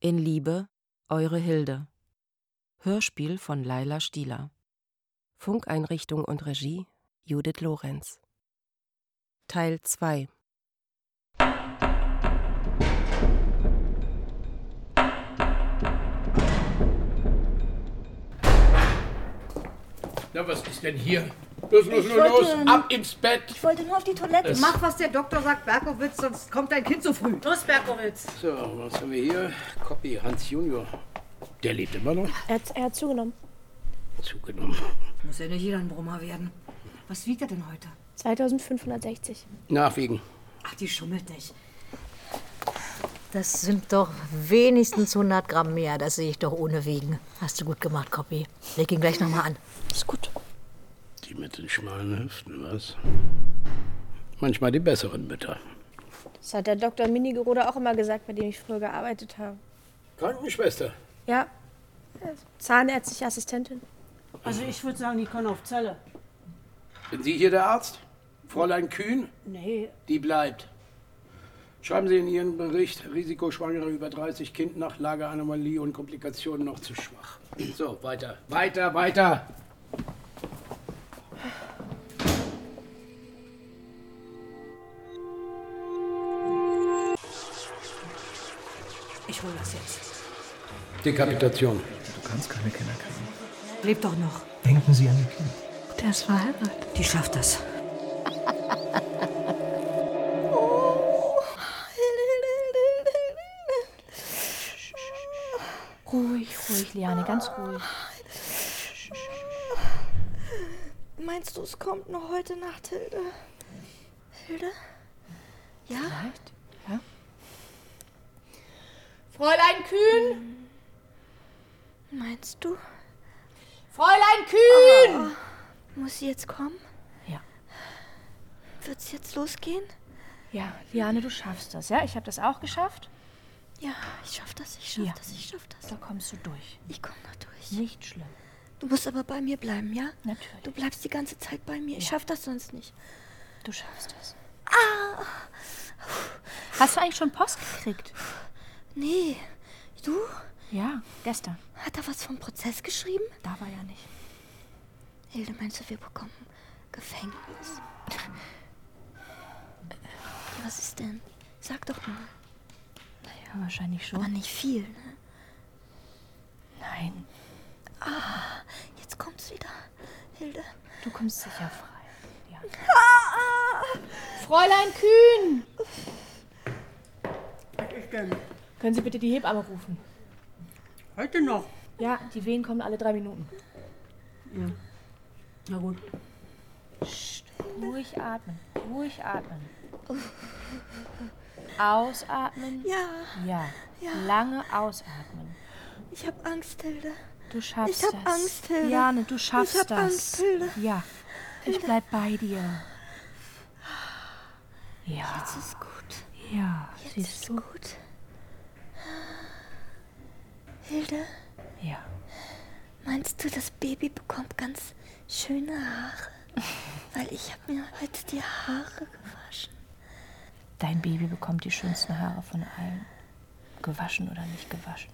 In Liebe, eure Hilde. Hörspiel von Laila Stieler. Funkeinrichtung und Regie Judith Lorenz. Teil 2 Na, was ist denn hier? Los, los, Ich los, los, wollte- ab ins Bett. Ich wollte nur auf die Toilette. Es- Mach, was der Doktor sagt, Berkowitz, sonst kommt dein Kind zu früh. Los, Berkowitz. So, was haben wir hier? Copy Hans Junior. Der lebt immer noch. Er hat, er hat zugenommen. Zugenommen. Muss ja nicht jeder ein Brummer werden. Was wiegt er denn heute? 2560. Nachwiegen. Ach, die schummelt nicht. Das sind doch wenigstens 100 Gramm mehr. Das sehe ich doch ohne Wiegen. Hast du gut gemacht, Copy. Leg ihn gleich nochmal an. Ist gut. Die mit den schmalen Hüften, was? Manchmal die besseren Mütter. Das hat der Dr. Minigerode auch immer gesagt, bei dem ich früher gearbeitet habe. Krankenschwester. Ja. Zahnärztliche Assistentin. Also ich würde sagen, die können auf Zelle. Sind Sie hier der Arzt? Fräulein Kühn? Nee, Die bleibt. Schreiben Sie in Ihren Bericht, Risikoschwangere über 30 Kind nach Lageranomalie und Komplikationen noch zu schwach. So, weiter, weiter, weiter. Ich hol das jetzt. Dekapitation. Du kannst keine Kinder kriegen. Lebt doch noch. Denken Sie an Ihr Kind. Der ist verheiratet. Die schafft das. Ruhig, ruhig, Liane, ganz ruhig. Meinst du, es kommt noch heute Nacht, Hilde? Hilde? Ja? Vielleicht, ja. Fräulein Kühn! Meinst du? Fräulein Kühn! Muss sie jetzt kommen? Ja. Wird's jetzt losgehen? Ja, Liane, du schaffst das, ja? Ich habe das auch geschafft. Ja, ich schaff das, ich schaff Ja. das, ich schaff das. Da kommst du durch. Ich komm da durch. Nicht schlimm. Du musst aber bei mir bleiben, ja? Natürlich. Du bleibst die ganze Zeit bei mir. Ich schaff das sonst nicht. Du schaffst das. Hast du eigentlich schon Post gekriegt? Nee. Du? Ja, gestern. Hat er was vom Prozess geschrieben? Da war ja nicht. Hilde, meinst du, wir bekommen Gefängnis? Was ist denn? Sag doch mal. Ja, wahrscheinlich schon. Aber nicht viel, ne? Nein, Jetzt kommt's wieder. Hilde. du kommst sicher frei. Ja. Fräulein Kühn! was ist denn? Können Sie bitte die Hebamme rufen? Heute noch. Ja, die Wehen kommen alle drei Minuten. Na gut. Ruhig atmen, ruhig atmen. Ausatmen. Ja, Ja. Ja. Lange ausatmen. ich hab Angst, Hilde. Du schaffst Ich hab das. Angst, Hilde. Jane, du schaffst Ich hab das. Angst, Hilde. Ja. Ich bleib bei dir. Ja. Jetzt ist gut. Ja. Jetzt Siehst ist du? gut. Hilde, Ja. meinst du, das Baby bekommt ganz schöne Haare? Weil ich hab mir heute die Haare gewaschen. Dein Baby bekommt die schönsten Haare von allen. Gewaschen oder nicht gewaschen.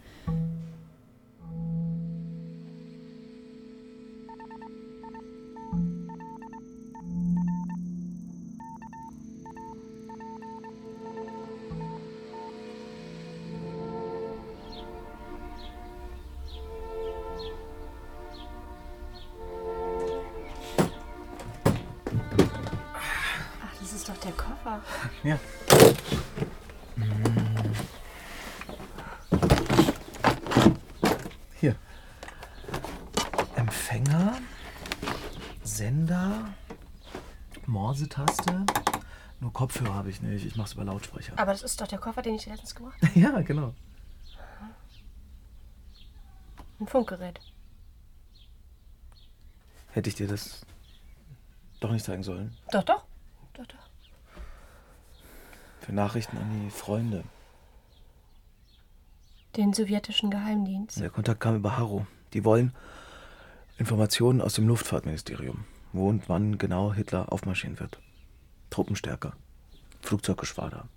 Habe ich nicht. Ich mache es über Lautsprecher. Aber das ist doch der Koffer, den ich letztens gemacht habe. Ja, genau. Ein Funkgerät. Hätte ich dir das doch nicht zeigen sollen. Doch, doch. Doch, doch. Für Nachrichten an die Freunde. Den sowjetischen Geheimdienst. Der Kontakt kam über Harro. Die wollen Informationen aus dem Luftfahrtministerium. Wo und wann genau Hitler aufmarschieren wird. Truppenstärke. Flugzeuggeschwader.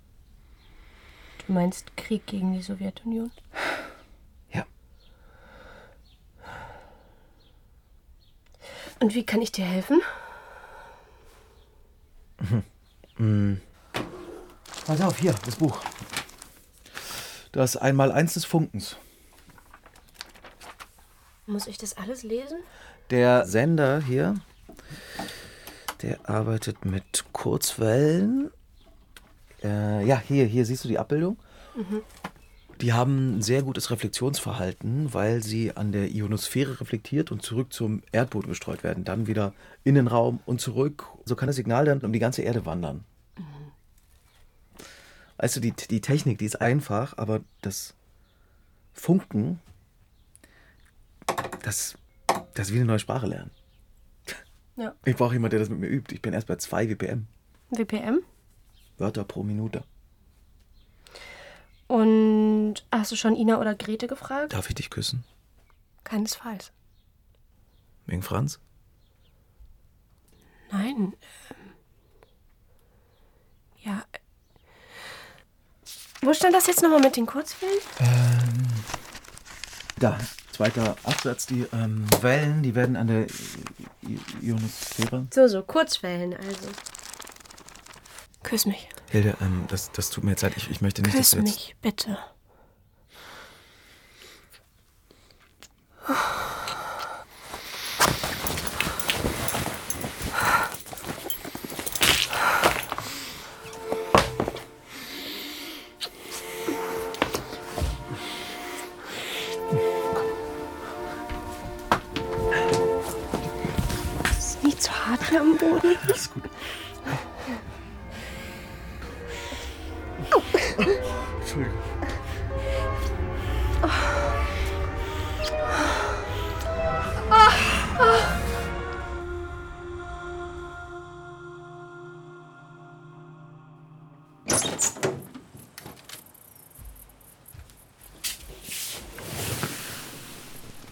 Du meinst Krieg gegen die Sowjetunion? Ja. Und wie kann ich dir helfen? Hm. Pass auf, hier, das Buch. Das einmal eins des Funkens. Muss ich das alles lesen? Der Sender hier, der arbeitet mit Kurzwellen äh, ja, hier, hier siehst du die Abbildung. Die haben ein sehr gutes Reflexionsverhalten, weil sie an der Ionosphäre reflektiert und zurück zum Erdboden gestreut werden. Dann wieder in den Raum und zurück. So kann das Signal dann um die ganze Erde wandern. Weißt du, die, die Technik, die ist einfach, aber das Funken, das, das ist wie eine neue Sprache lernen. Ja. Ich brauche jemanden, der das mit mir übt. Ich bin erst bei 2 WPM, WPM? Wörter pro Minute. Und hast du schon Ina oder Grete gefragt? Darf ich dich küssen? Keinesfalls. Wegen Franz? Nein. ähm, Ja. Wo stand das jetzt nochmal mit den Kurzwellen? Da, zweiter Absatz. Die ähm, Wellen, die werden an der Ionosphäre. So, so, Kurzwellen also. Küss mich. Hilde, ähm, das, das tut mir jetzt leid. Ich, ich möchte nicht, Küss dass du jetzt... mich, bitte.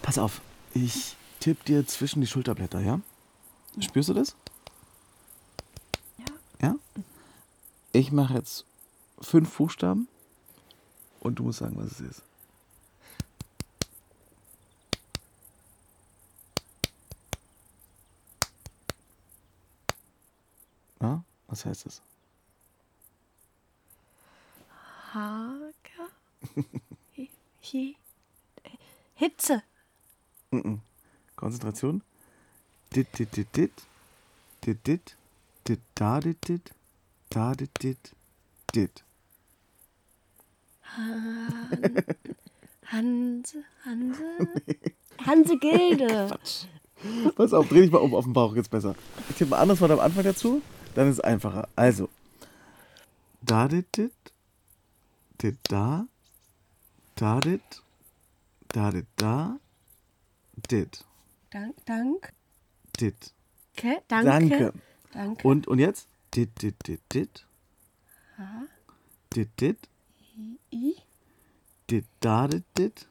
Pass auf, ich tipp dir zwischen die Schulterblätter, ja? Spürst du das? Ja. Ja? Ich mache jetzt fünf Buchstaben und du musst sagen, was es ist. Ja? Was heißt das? Hager? Hi- Hi- Hitze. Mhm. Konzentration. Dit, dit, dit, dit. Dit, dit. Dit, da, dit, dit. Da, dit, dit. Dit. Hanse, Hanse? Hanse Gilde. Pass auf, dreh dich mal um auf den Bauch, jetzt besser. Ich tippe mal anderes Wort am Anfang dazu, dann ist es einfacher. Also, da dit dit, dit da, da dit, da dit da, Did. Dank, dank. Did. Ke, danke. Danke. Danke. Und, und jetzt? Did, did, did, did. Ha. Did, did. I. I. Did, da, did, did.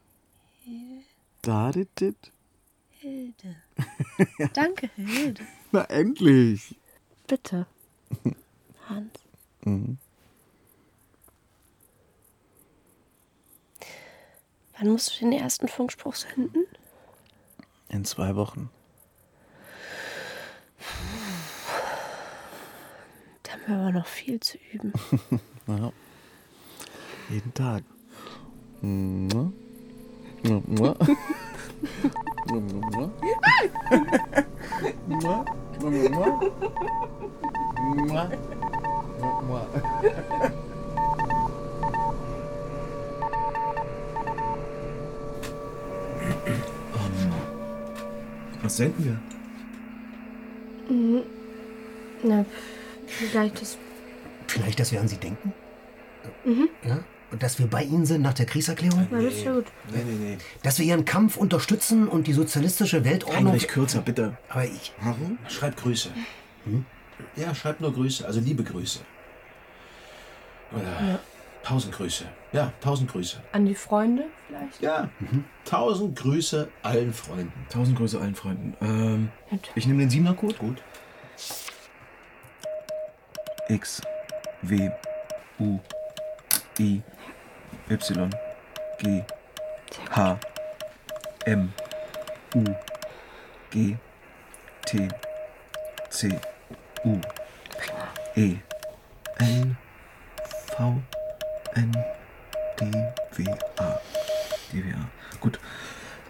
Hilde. Da, did, did. Hilde. Danke, Hilde. Na, endlich. Bitte. Hans. Mhm. Wann musst du den ersten Funkspruch senden? In zwei Wochen. Da haben wir aber noch viel zu üben. Ja. Jeden Tag. Mua. Mua. Mua. Mua. Mua. Mua. Mua. Mua. Was senden wir? Na, vielleicht das. Vielleicht, dass wir an Sie denken? Ja? Und dass wir bei Ihnen sind nach der Kriegserklärung? Ist ja gut. Nee, nee, nee. Dass wir Ihren Kampf unterstützen und die sozialistische Weltordnung... Heinrich Kürzer, bitte. Aber ich... Warum? Schreib Grüße. Ja, schreib nur Grüße, also liebe Grüße. Oder tausend Grüße. Ja, tausend Grüße. An die Freunde vielleicht? Ja, tausend Grüße allen Freunden. Tausend Grüße allen Freunden. Ähm, ich nehme den Siebener-Code. Gut. X, W, U, I, Y, G, H, M, U, G, T C U E L V N D W A. D W A. Gut.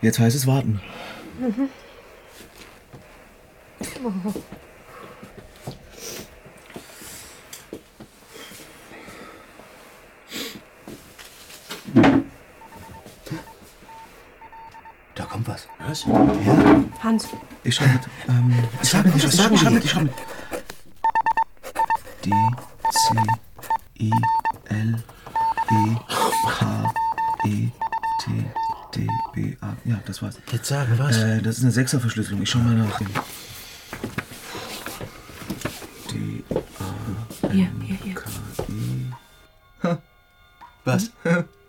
Jetzt heißt es warten. Mhm. Da kommt was. Was? Ja. Hans. Ich schreibe mit. Ähm, ich schreibe mit, ich schreibe mit, ich schreibe mit, ich schreibe mit. D C I das war's. Jetzt sagen was. Äh, das ist eine Sechserverschlüsselung. Ich schau mal nach. D A Hier, hier, hier. K E. Was?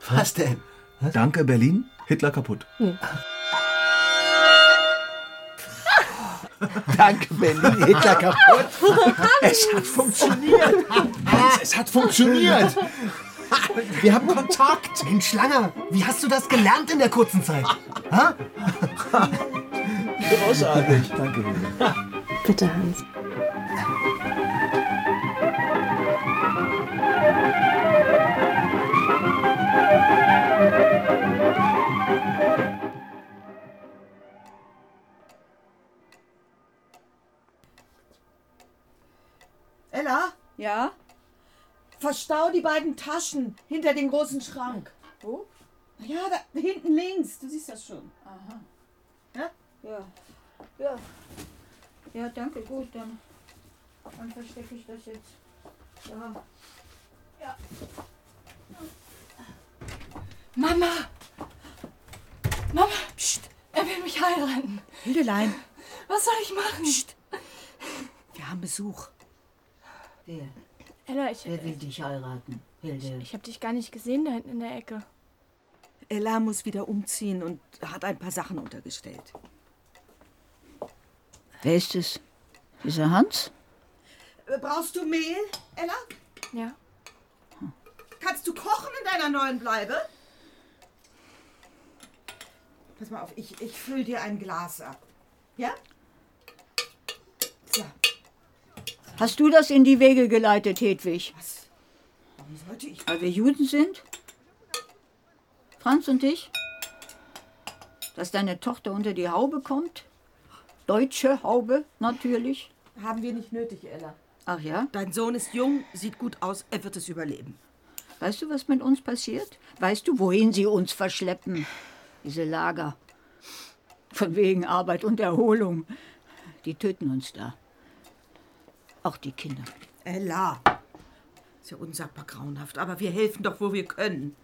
Was denn? Danke, Berlin. Hitler kaputt. Danke, Berlin. Hitler kaputt. Es hat funktioniert. Es hat funktioniert. Wir haben Kontakt. Mensch, Langer, wie hast du das gelernt in der kurzen Zeit? Ha? Großartig. Danke. Bitte, Hans. Verstau die beiden Taschen hinter den großen Schrank. Wo? Ja, da hinten links. Du siehst das schon. Aha. Ja? Ja. Ja. Ja, danke, gut, dann, dann verstecke ich das jetzt. Ja. Ja. Mama! Mama, pst, er will mich heiraten. Hildelein, Was soll ich machen? Pst. wir haben Besuch. Wer? Ella, ich, Wer will dich heiraten, Hilde? ich habe dich gar nicht gesehen da hinten in der Ecke. Ella muss wieder umziehen und hat ein paar Sachen untergestellt. Wer ist es? Dieser Hans? Äh, Brauchst du Mehl, Ella? Ja. Kannst du kochen in deiner neuen Bleibe? Pass mal auf, ich, ich fülle dir ein Glas ab. Ja? So. Hast du das in die Wege geleitet, Hedwig? Was? Warum sollte ich? Weil wir Juden sind? Franz und ich? Dass deine Tochter unter die Haube kommt? Deutsche Haube, natürlich. Haben wir nicht nötig, Ella. Ach ja? Dein Sohn ist jung, sieht gut aus, er wird es überleben. Weißt du, was mit uns passiert? Weißt du, wohin sie uns verschleppen? Diese Lager. Von wegen Arbeit und Erholung. Die töten uns da. Auch die Kinder. Ella. Ist ja unsagbar grauenhaft, aber wir helfen doch, wo wir können.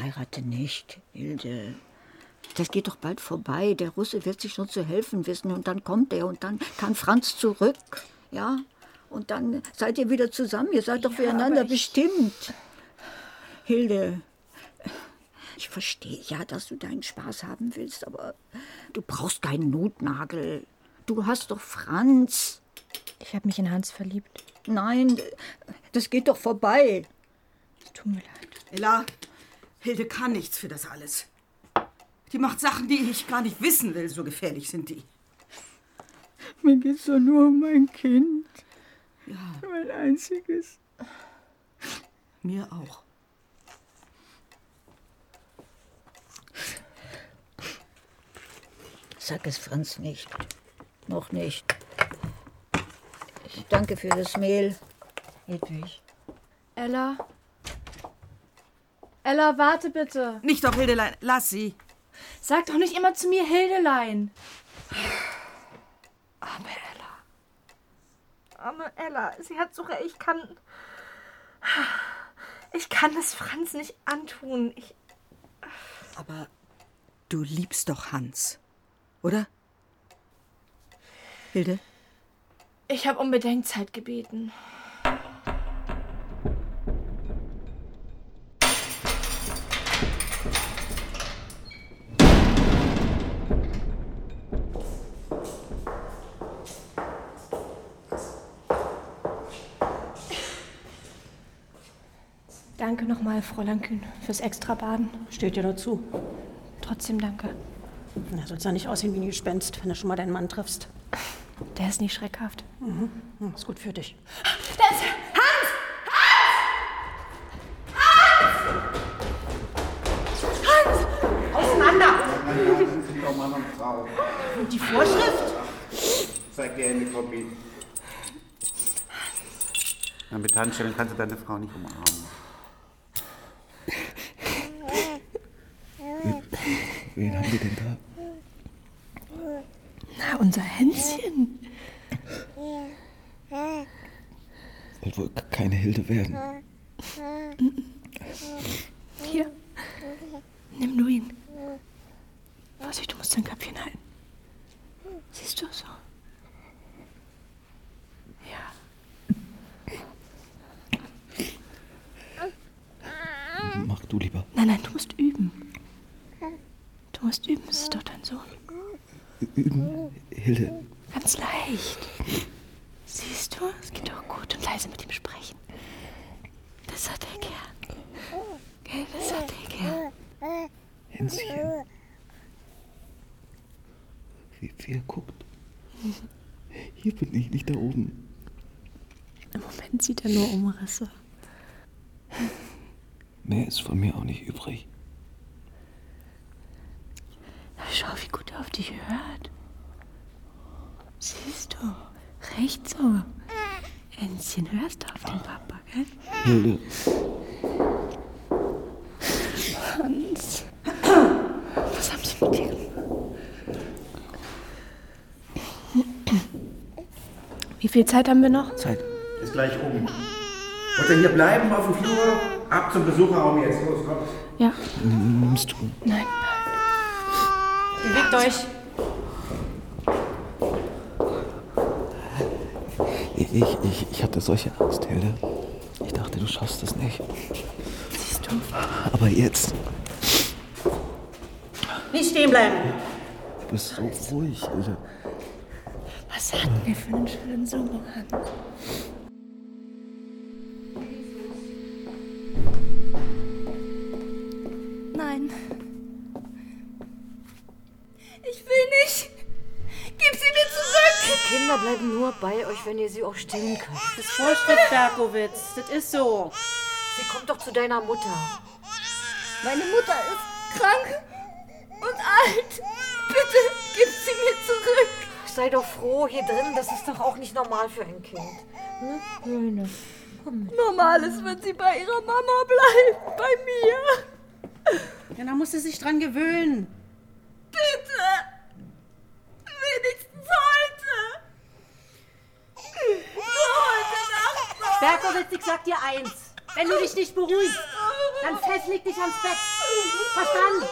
Heirate nicht, Hilde. Das geht doch bald vorbei. Der Russe wird sich schon zu helfen wissen. Und dann kommt er und dann kann Franz zurück. Ja? Und dann seid ihr wieder zusammen. Ihr seid doch füreinander bestimmt. Hilde, ich verstehe ja, dass du deinen Spaß haben willst, aber du brauchst keinen Notnagel. Du hast doch Franz. Ich habe mich in Hans verliebt. Nein, das geht doch vorbei. Es tut mir leid. Ella, Hilde kann nichts für das alles. Die macht Sachen, die ich gar nicht wissen will, so gefährlich sind die. Mir geht's doch nur um mein Kind. Ja, Mein einziges. mir auch. Sag es Franz nicht. Noch nicht. Ich danke für das Mehl. Hedwig. Ella? Ella, warte bitte. Nicht doch, Hildelein, lass sie. Sag doch nicht immer zu mir Hildelein. Arme Ella. Arme Ella. Sie hat so recht. Ich kann. Ich kann es Franz nicht antun. Ich. Aber du liebst doch Hans, oder? Hilde? Ich habe um Bedenkzeit gebeten. Danke nochmal, Fräulein Kühn, fürs Extrabaden. Steht ja dazu. Trotzdem danke. Na, sollst ja nicht aussehen wie ein Gespenst, wenn du schon mal deinen Mann triffst. Der ist nicht schreckhaft. Mhm. Hm, Ist gut für dich. Da ist Hans! Hans! Auseinander! sind doch Mann und Frau. Und die Vorschrift? Sei gerne, Koppi. Na, mit Handschellen kannst du deine Frau nicht umarmen. Wen haben wir denn da? Unser Hänschen. Soll wohl keine Hilde werden. Hier. Nimm du ihn. Vorsicht, du musst dein Köpfchen halten. Siehst du so? Mach du lieber. Nein, nein, du musst üben. Du musst üben, es ist doch dein Sohn. Üben, Hilde. Ganz leicht. Siehst du, es geht doch gut. Und leise mit ihm sprechen. Das hat er gern. Gell, das hat er gern. Hänschen. Wie, er guckt. Hier bin ich, nicht da oben. Im Moment sieht er nur Umrisse. Mehr ist von mir auch nicht übrig. Na, schau, wie gut er auf dich hört. Siehst du? Recht so. Hänschen, hörst du auf den Papa, gell? Hilde. Hans. Was haben sie mit dir gemacht? Wie viel Zeit haben wir noch? Zeit. Ist gleich um. Wollt ihr hier bleiben auf dem Flur? Ab zum Besucherraum jetzt. Los, kommt. Ja. Nimmst du. Nein. Bewegt euch. Ich, ich, ich, hatte solche Angst, Hilde. Ich dachte, du schaffst es nicht. Siehst du? Aber jetzt. Nicht stehen bleiben. Du bist so ruhig, Hilde. Was hatten wir für einen schönen Sohn, wenn ihr sie auch stillen könnt. Das ist Vorschrift, Berkowitz. Das ist so. Sie kommt doch zu deiner Mutter. Meine Mutter ist krank und alt. Bitte gib sie mir zurück. Sei doch froh hier drin, das ist doch auch nicht normal für ein Kind. Ne? Höhne. Normal ist, wenn sie bei ihrer Mama bleibt. Bei mir. Ja, da muss sie sich dran gewöhnen. Bitte. Wenigstens heute. Nur heute Nacht noch. Berkowitz, ich sag dir eins. Wenn du dich nicht beruhigst, dann festleg dich ans Bett. Verstanden?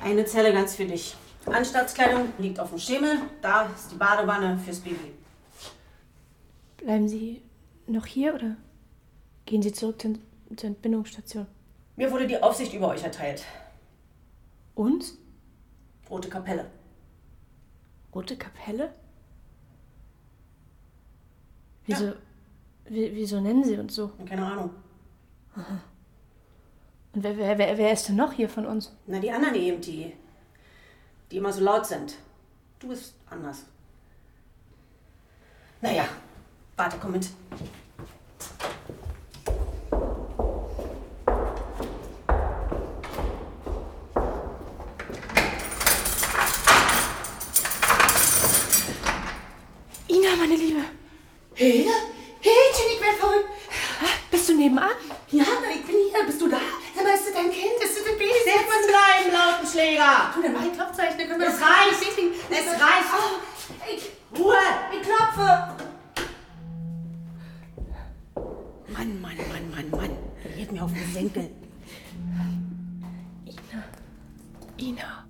Eine Zelle ganz für dich. Anstaltskleidung liegt auf dem Schemel. Da ist die Badewanne fürs Baby. Bleiben Sie noch hier oder gehen Sie zurück zur, zur Entbindungsstation? Mir wurde die Aufsicht über euch erteilt. Uns? Rote Kapelle. Rote Kapelle? Wieso? Wie, wieso nennen Sie uns so? Keine Ahnung. Aha. Und wer, wer, wer, wer ist denn noch hier von uns? Na, die anderen eben, die, die immer so laut sind. Du bist anders. Naja, warte, komm mit. Ina, meine Liebe. Hilde? Hildchen, ich bin verrückt. Bist du nebenan? Ja, ich bin hier. Bist du da? Sag mal, ist das dein Kind? Ist das das Baby? Setz bleiben, Lautenschläger! Tu, dann mach ich Klopfzeichen. Dann können wir Es das reicht. Es reicht. Oh, ich, Ruhe! ich klopfe. Mann, Mann, Mann, Mann, Mann. Geht mir auf den Senkel. Ina. Ina.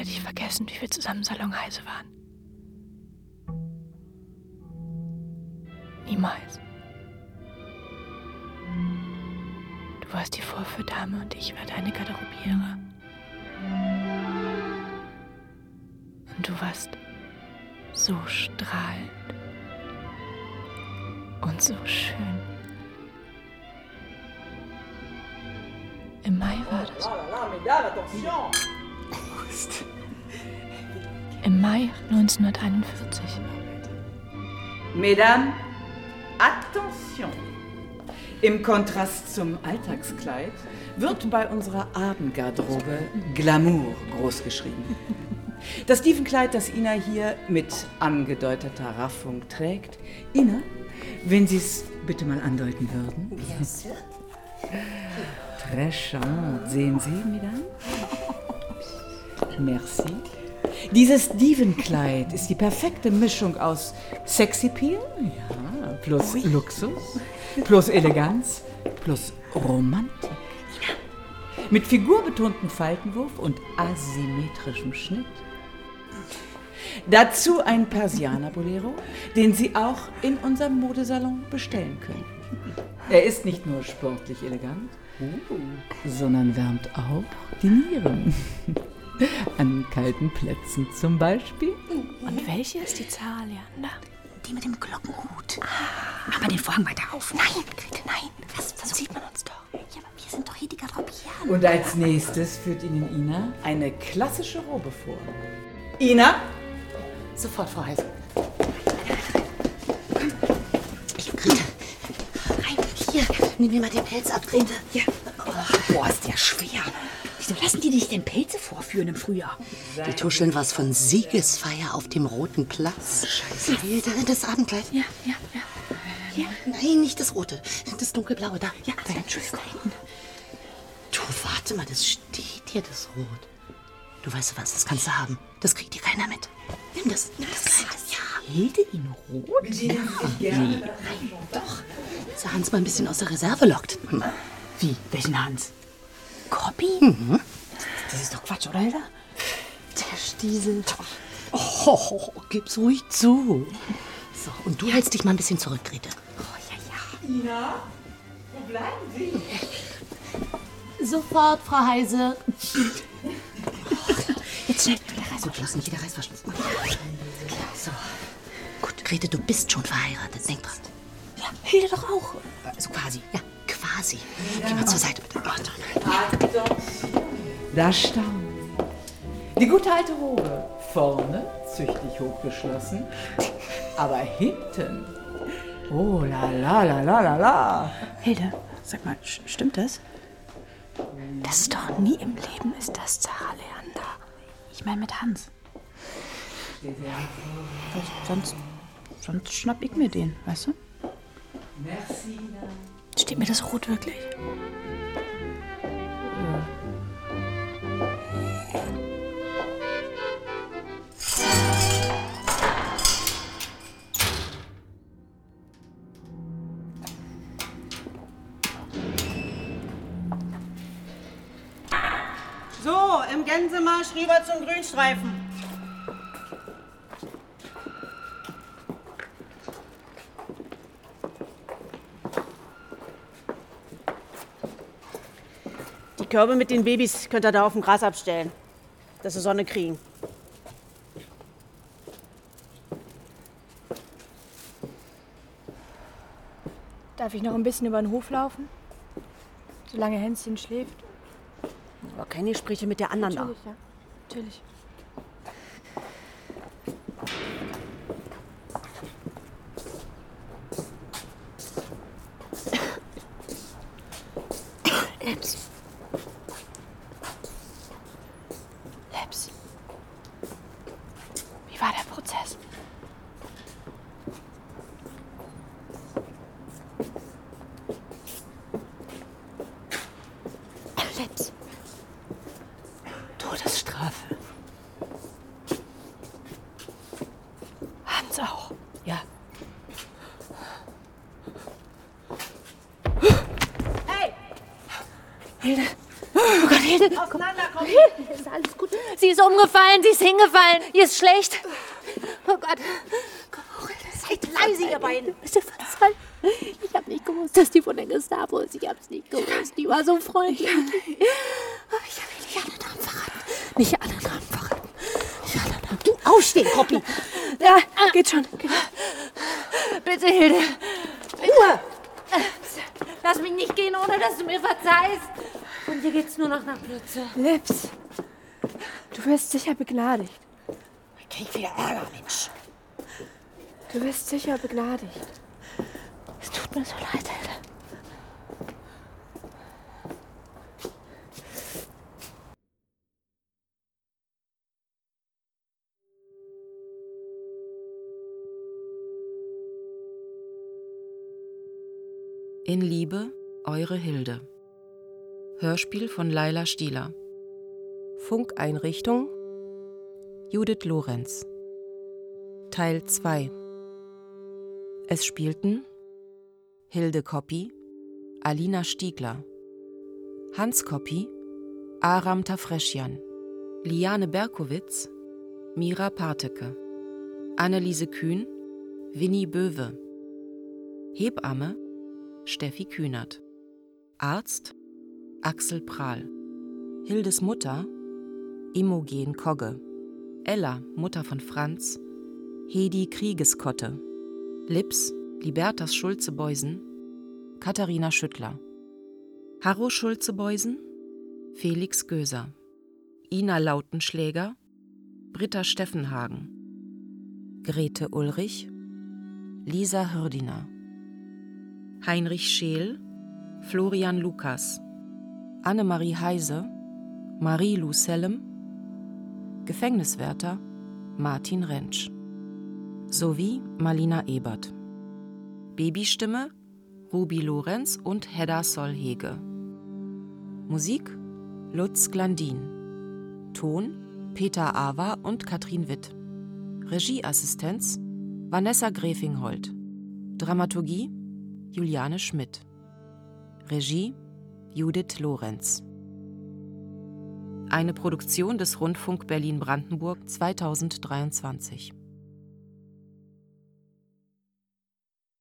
Werde ich vergessen, wie wir zusammen Salonheise waren. Niemals. Du warst die Vorführdame und ich war deine Garderobiere. Und du warst so strahlend und so schön. Im Mai war das. Im Mai 1941. Mesdames, attention! Im Kontrast zum Alltagskleid wird bei unserer Abendgarderobe Glamour großgeschrieben. Das Tiefenkleid, das Ina hier mit angedeuteter Raffung trägt. Ina, wenn Sie es bitte mal andeuten würden. Yes. Très charmant. Sehen Sie, Mesdames? Merci. Dieses Dievenkleid ist die perfekte Mischung aus Sexappeal, ja, plus Luxus, plus Eleganz, plus Romantik. Mit figurbetonten Faltenwurf und asymmetrischem Schnitt. Dazu ein Persianer-Bolero, den Sie auch in unserem Modesalon bestellen können. Er ist nicht nur sportlich elegant, sondern wärmt auch die Nieren. An kalten Plätzen zum Beispiel. Und welche ist die Zara Leander? Die mit dem Glockenhut. Mach mal den Vorhang weiter auf. Nein, Grete, nein. Das, sonst sieht man uns doch. Ja, aber wir sind doch hier die Garderobieren. Und als nächstes führt Ihnen Ina eine klassische Robe vor. Ina? Sofort, Frau Heise. Ich, Grete. Rein, hier. Nimm mir mal den Pelz ab, Grete. Ja. boah, ist der schwer. Wieso lassen die dich denn Pelze vorführen im Frühjahr? Die tuscheln was von Siegesfeier auf dem Roten Platz. Scheiße. Das Abendkleid. Ja, ja, ja. Ja. Nein, nicht das Rote. Das dunkelblaue da. Ja, da, Entschuldigung. Du, warte mal, das steht hier, das Rot. Du weißt was, das kannst du haben. Das kriegt dir keiner mit. Nimm das, nimm das Kleid. Ja. Hilde in Rot? Ja. Nee. Nein, doch. Dass Hans mal ein bisschen aus der Reserve lockt. Hm. Wie? Welchen Hans? Copy? Mhm. Das ist doch Quatsch, oder, Hilda? Der Stiesel. Oh, gib's ruhig zu. So, und du hältst dich mal ein bisschen zurück, Grete. Ina, wo bleiben Sie? Sofort, Frau Heise. Jetzt schnell. Der Reißverschluss, nicht der Reißverschluss. So. Gut, Grete, du bist schon verheiratet. Denk dran. Ja, Hilde doch auch. Also quasi. Ja, quasi. Geh mal zur Seite, bitte. Oh, Da staunen Sie. Die gute alte Robe. Vorne züchtig hochgeschlossen, aber hinten. Oh la la la la la la. Hilde, sag mal, st- stimmt das? Das ist doch nie im Leben ist das Zara Leander. Ich meine mit Hans. Sonst, sonst schnapp ich mir den, weißt du? Merci. Steht mir das Rot wirklich? So, im Gänsemarsch rüber zum Grünstreifen. Körbe mit den Babys könnt ihr da auf dem Gras abstellen, dass sie Sonne kriegen. Darf ich noch ein bisschen über den Hof laufen? Solange Hänschen schläft? Aber keine Gespräche mit der anderen Natürlich, ja. Natürlich. Lips. Lips. Wie war der Prozess? Lips. Todesstrafe. Hans auch. Ja. Hey! Hilde. Oh Gott, Hilde. Auseinanderkommen! Hilde, ist alles gut? Sie ist umgefallen, sie ist hingefallen. Ihr ist schlecht. Oh Gott. Seid leise, ihr beiden! Bitte verzeihen. Ich habe nicht gewusst, dass die von der Gestapo ist. Ich habe es nicht gewusst. Die war so freundlich. Aber ich habe nicht alle Namen verraten. Nicht alle Namen verraten. Nicht alle Namen. Du aufstehen, Koppi! Ja, geht schon. Geht. Bitte, Hilde. Ruhe! Lass mich nicht gehen, ohne dass du mir verzeihst. Von dir geht's nur noch nach Plötze. Lips. Du wirst sicher begnadigt. Ich krieg wieder Ärger, Mensch. Du wirst sicher begnadigt. Es tut mir so leid, Hilde. In Liebe, eure Hilde. Hörspiel von Laila Stieler. Funkeinrichtung Judith Lorenz. Teil 2. Es spielten Hilde Koppi, Alina Stiegler, Hans Koppi, Aram Tafreschian, Liane Berkowitz, Mira Parteke, Anneliese Kühn, Winnie Böwe, Hebamme Steffi Kühnert, Arzt Axel Prahl, Hildes Mutter Imogen Kogge, Ella, Mutter von Franz, Hedi Kriegeskotte, Lips Libertas Schulze-Beusen, Katharina Schüttler, Harro Schulze-Beusen, Felix Göser, Ina Lautenschläger, Britta Steffenhagen, Grete Ulrich, Lisa Hürdiner, Heinrich Scheel, Florian Lukas, Annemarie Heise, Marie-Lou Sellem, Gefängniswärter Martin Rentsch sowie Marlina Ebert. Babystimme Ruby Lorenz und Hedda Solhege. Musik Lutz Glandin. Ton Peter Awa und Katrin Witt. Regieassistenz Vanessa Grefinghold. Dramaturgie Juliane Schmidt. Regie Judith Lorenz. Eine Produktion des Rundfunk Berlin-Brandenburg 2023.